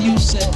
you said.